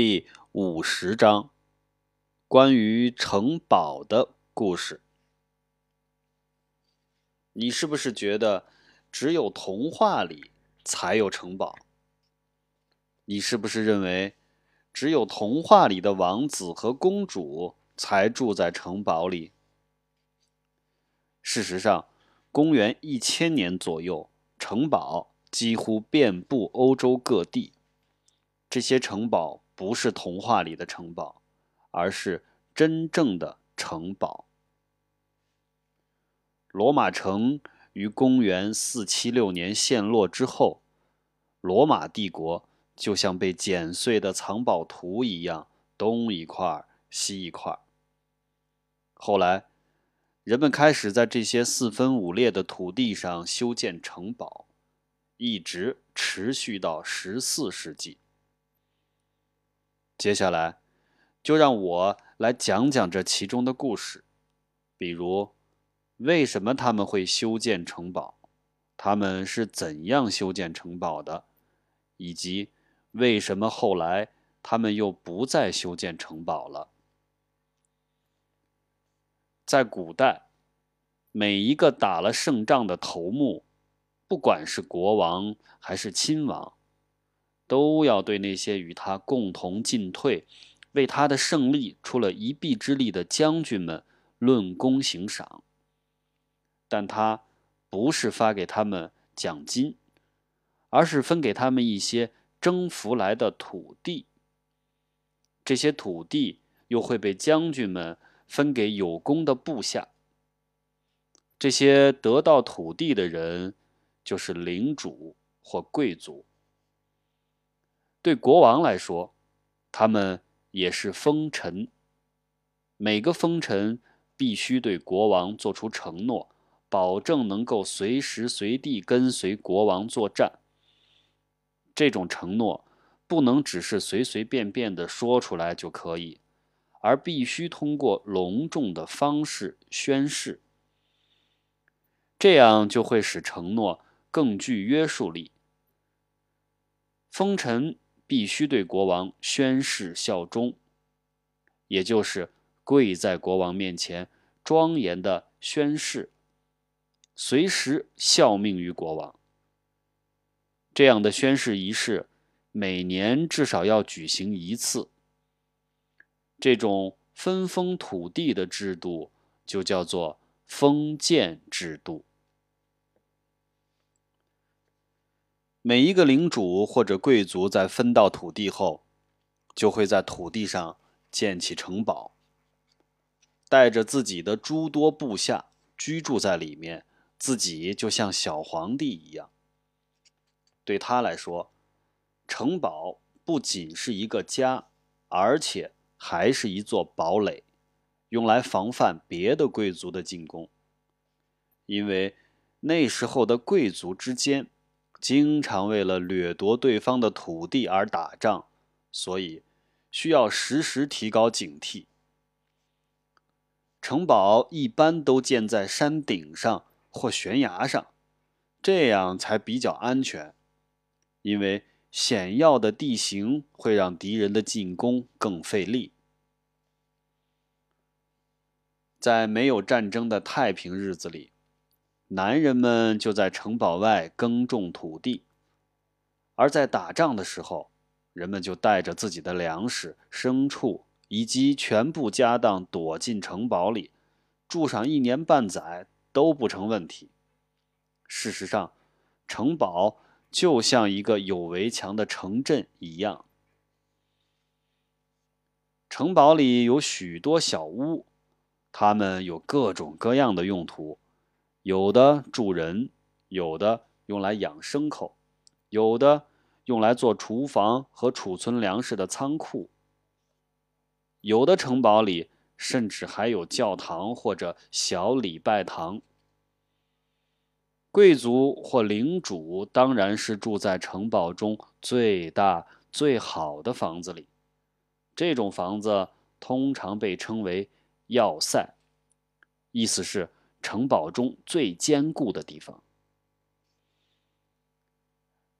第五十章，关于城堡的故事。你是不是觉得只有童话里才有城堡？你是不是认为只有童话里的王子和公主才住在城堡里？事实上，公元一千年左右，城堡几乎遍布欧洲各地。这些城堡不是童话里的城堡，而是真正的城堡。罗马城于公元四七六年陷落之后，罗马帝国就像被剪碎的藏宝图一样，东一块西一块。后来，人们开始在这些四分五裂的土地上修建城堡，一直持续到十四世纪。接下来，就让我来讲讲这其中的故事，比如为什么他们会修建城堡，他们是怎样修建城堡的，以及为什么后来他们又不再修建城堡了。在古代，每一个打了胜仗的头目，不管是国王还是亲王。都要对那些与他共同进退、为他的胜利出了一臂之力的将军们论功行赏。但他不是发给他们奖金，而是分给他们一些征服来的土地。这些土地又会被将军们分给有功的部下。这些得到土地的人，就是领主或贵族。对国王来说，他们也是封臣。每个封臣必须对国王做出承诺，保证能够随时随地跟随国王作战。这种承诺不能只是随随便便的说出来就可以，而必须通过隆重的方式宣誓。这样就会使承诺更具约束力。封臣。必须对国王宣誓效忠，也就是跪在国王面前庄严的宣誓，随时效命于国王。这样的宣誓仪式每年至少要举行一次。这种分封土地的制度就叫做封建制度。每一个领主或者贵族在分到土地后，就会在土地上建起城堡，带着自己的诸多部下居住在里面，自己就像小皇帝一样。对他来说，城堡不仅是一个家，而且还是一座堡垒，用来防范别的贵族的进攻。因为那时候的贵族之间。经常为了掠夺对方的土地而打仗，所以需要时时提高警惕。城堡一般都建在山顶上或悬崖上，这样才比较安全。因为险要的地形会让敌人的进攻更费力。在没有战争的太平日子里。男人们就在城堡外耕种土地，而在打仗的时候，人们就带着自己的粮食、牲畜以及全部家当躲进城堡里，住上一年半载都不成问题。事实上，城堡就像一个有围墙的城镇一样。城堡里有许多小屋，它们有各种各样的用途。有的住人，有的用来养牲口，有的用来做厨房和储存粮食的仓库。有的城堡里甚至还有教堂或者小礼拜堂。贵族或领主当然是住在城堡中最大最好的房子里，这种房子通常被称为要塞，意思是。城堡中最坚固的地方，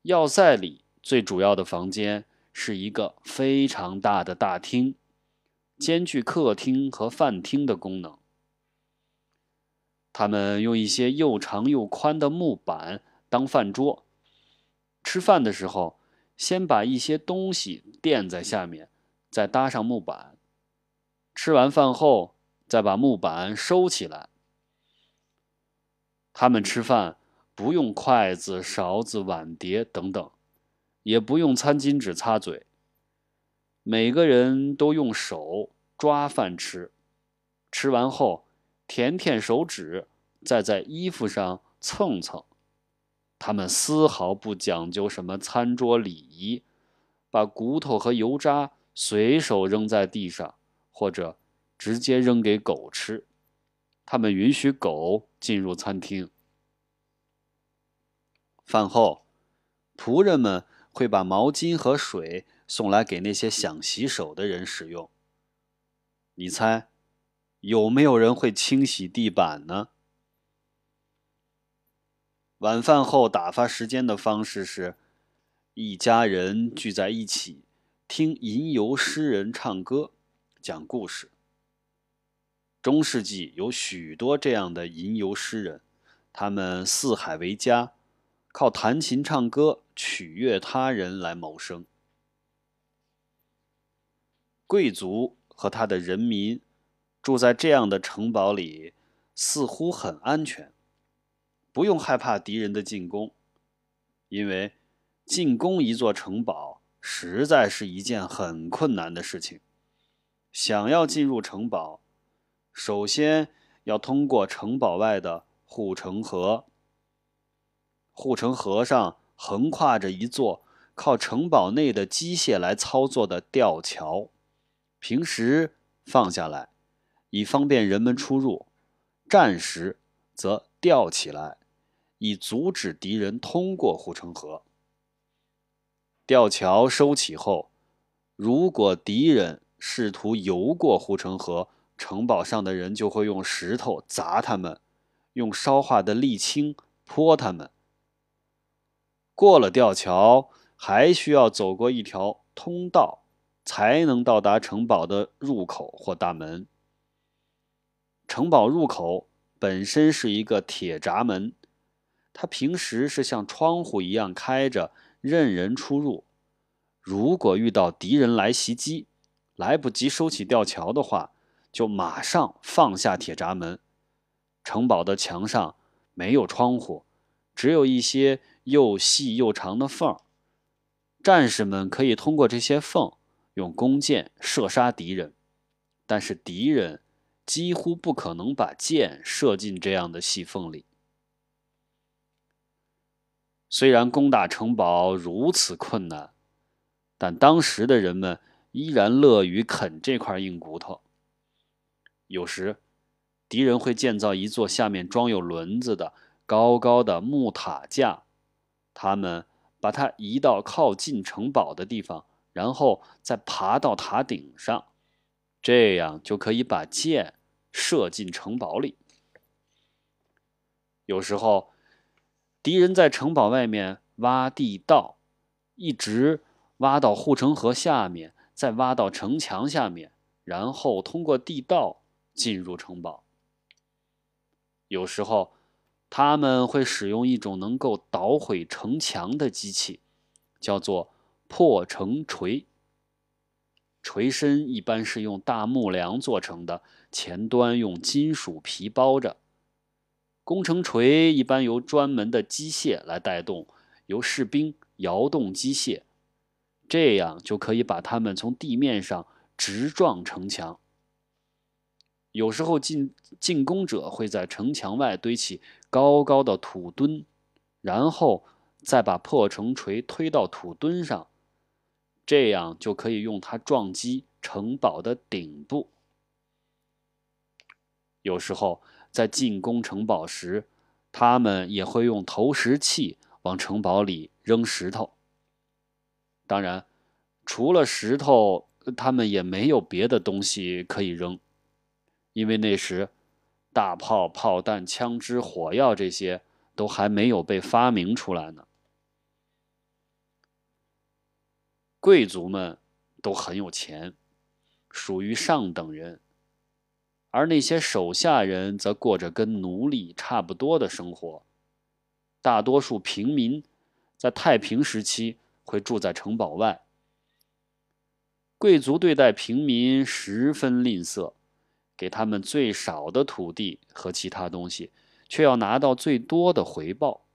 要塞里最主要的房间是一个非常大的大厅，兼具客厅和饭厅的功能。他们用一些又长又宽的木板当饭桌，吃饭的时候，先把一些东西垫在下面，再搭上木板。吃完饭后，再把木板收起来。他们吃饭不用筷子、勺子、碗碟等等，也不用餐巾纸擦嘴。每个人都用手抓饭吃，吃完后舔舔手指，再在衣服上蹭蹭。他们丝毫不讲究什么餐桌礼仪，把骨头和油渣随手扔在地上，或者直接扔给狗吃。他们允许狗进入餐厅。饭后，仆人们会把毛巾和水。送来给那些想洗手的人使用。你猜，有没有人会清洗地板呢？晚饭后打发时间的方式是，一家人聚在一起听吟游诗人唱歌、讲故事。中世纪有许多这样的吟游诗人，他们四海为家，靠弹琴唱歌取悦他人来谋生。贵族和他的人民住在这样的城堡里，似乎很安全，不用害怕敌人的进攻，因为进攻一座城堡实在是一件很困难的事情。想要进入城堡，首先要通过城堡外的护城河。护城河上横跨着一座靠城堡内的机械来操作的吊桥。平时放下来，以方便人们出入；战时则吊起来，以阻止敌人通过护城河。吊桥收起后，如果敌人试图游过护城河，城堡上的人就会用石头砸他们，用烧化的沥青泼他们。过了吊桥，还需要走过一条通道。才能到达城堡的入口或大门。城堡入口本身是一个铁闸门，它平时是像窗户一样开着，任人出入。如果遇到敌人来袭击，来不及收起吊桥的话，就马上放下铁闸门。城堡的墙上没有窗户，只有一些又细又长的缝儿战士们可以通过这些缝。用弓箭射杀敌人，但是敌人几乎不可能把箭射进这样的细缝里。虽然攻打城堡如此困难，但当时的人们依然乐于啃这块硬骨头。有时，敌人会建造一座下面装有轮子的高高的木塔架，他们把它移到靠近城堡的地方。然后再爬到塔顶上，这样就可以把箭射进城堡里。有时候，敌人在城堡外面挖地道，一直挖到护城河下面，再挖到城墙下面，然后通过地道进入城堡。有时候，他们会使用一种能够捣毁城墙的机器，叫做。破城锤，锤身一般是用大木梁做成的，前端用金属皮包着。工程锤一般由专门的机械来带动，由士兵摇动机械，这样就可以把它们从地面上直撞城墙。有时候进进攻者会在城墙外堆起高高的土墩，然后再把破城锤推到土墩上。这样就可以用它撞击城堡的顶部。有时候在进攻城堡时，他们也会用投石器往城堡里扔石头。当然，除了石头，他们也没有别的东西可以扔，因为那时大炮、炮弹、枪支、火药这些都还没有被发明出来呢。贵族们都很有钱，属于上等人，而那些手下人则过着跟奴隶差不多的生活。大多数平民在太平时期会住在城堡外。贵族对待平民十分吝啬，给他们最少的土地和其他东西，却要拿到最多的回报。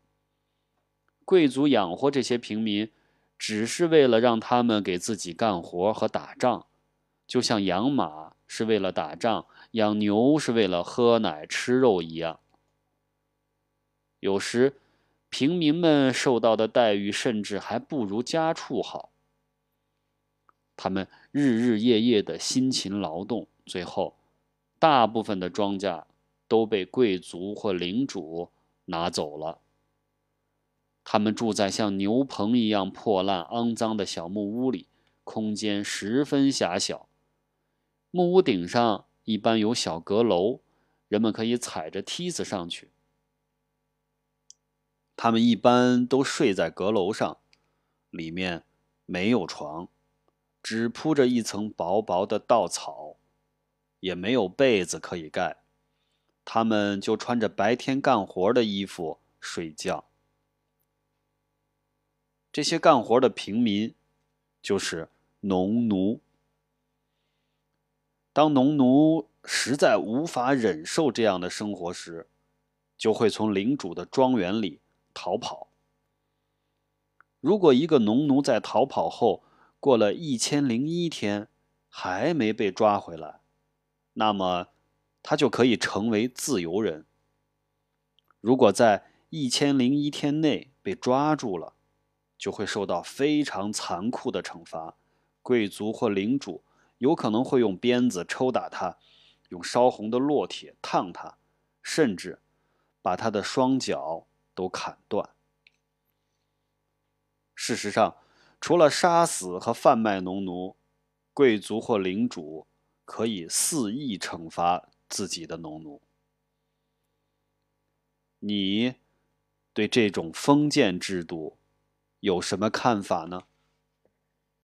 贵族养活这些平民，只是为了让他们给自己干活和打仗，就像养马是为了打仗，养牛是为了喝奶吃肉一样。有时，平民们受到的待遇甚至还不如家畜好。他们日日夜夜的辛勤劳动，最后，大部分的庄稼都被贵族或领主拿走了。他们住在像牛棚一样破烂肮脏的小木屋里，空间十分狭小。木屋顶上一般有小阁楼，人们可以踩着梯子上去。他们一般都睡在阁楼上，里面没有床。只铺着一层薄薄的稻草，也没有被子可以盖，他们就穿着白天干活的衣服睡觉。这些干活的平民就是农奴。当农奴实在无法忍受这样的生活时，就会从领主的庄园里逃跑。如果一个农奴在逃跑后，过了一千零一天，还没被抓回来，那么他就可以成为自由人。如果在一千零一天内被抓住了，就会受到非常残酷的惩罚。贵族或领主有可能会用鞭子抽打他，用烧红的烙铁烫他，甚至把他的双脚都砍断。事实上。除了杀死和贩卖农奴，贵族或领主可以肆意惩罚自己的农奴。你对这种封建制度有什么看法呢？